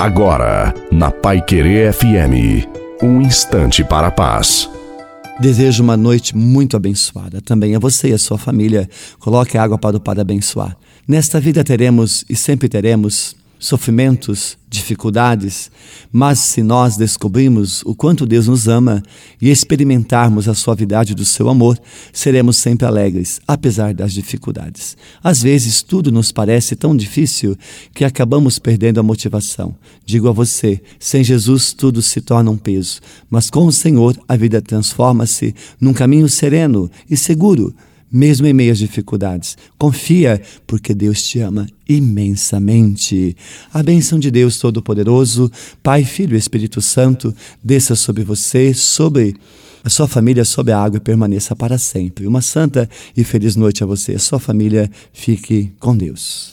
Agora, na Pai Querer FM, um instante para a paz. Desejo uma noite muito abençoada também a você e a sua família. Coloque água para o Pai abençoar. Nesta vida teremos e sempre teremos sofrimentos, dificuldades, mas se nós descobrirmos o quanto Deus nos ama e experimentarmos a suavidade do seu amor, seremos sempre alegres, apesar das dificuldades. Às vezes tudo nos parece tão difícil que acabamos perdendo a motivação. Digo a você, sem Jesus tudo se torna um peso, mas com o Senhor a vida transforma-se num caminho sereno e seguro mesmo em meio às dificuldades. Confia, porque Deus te ama imensamente. A bênção de Deus Todo-Poderoso, Pai, Filho e Espírito Santo, desça sobre você, sobre a sua família, sobre a água e permaneça para sempre. Uma santa e feliz noite a você a sua família. Fique com Deus.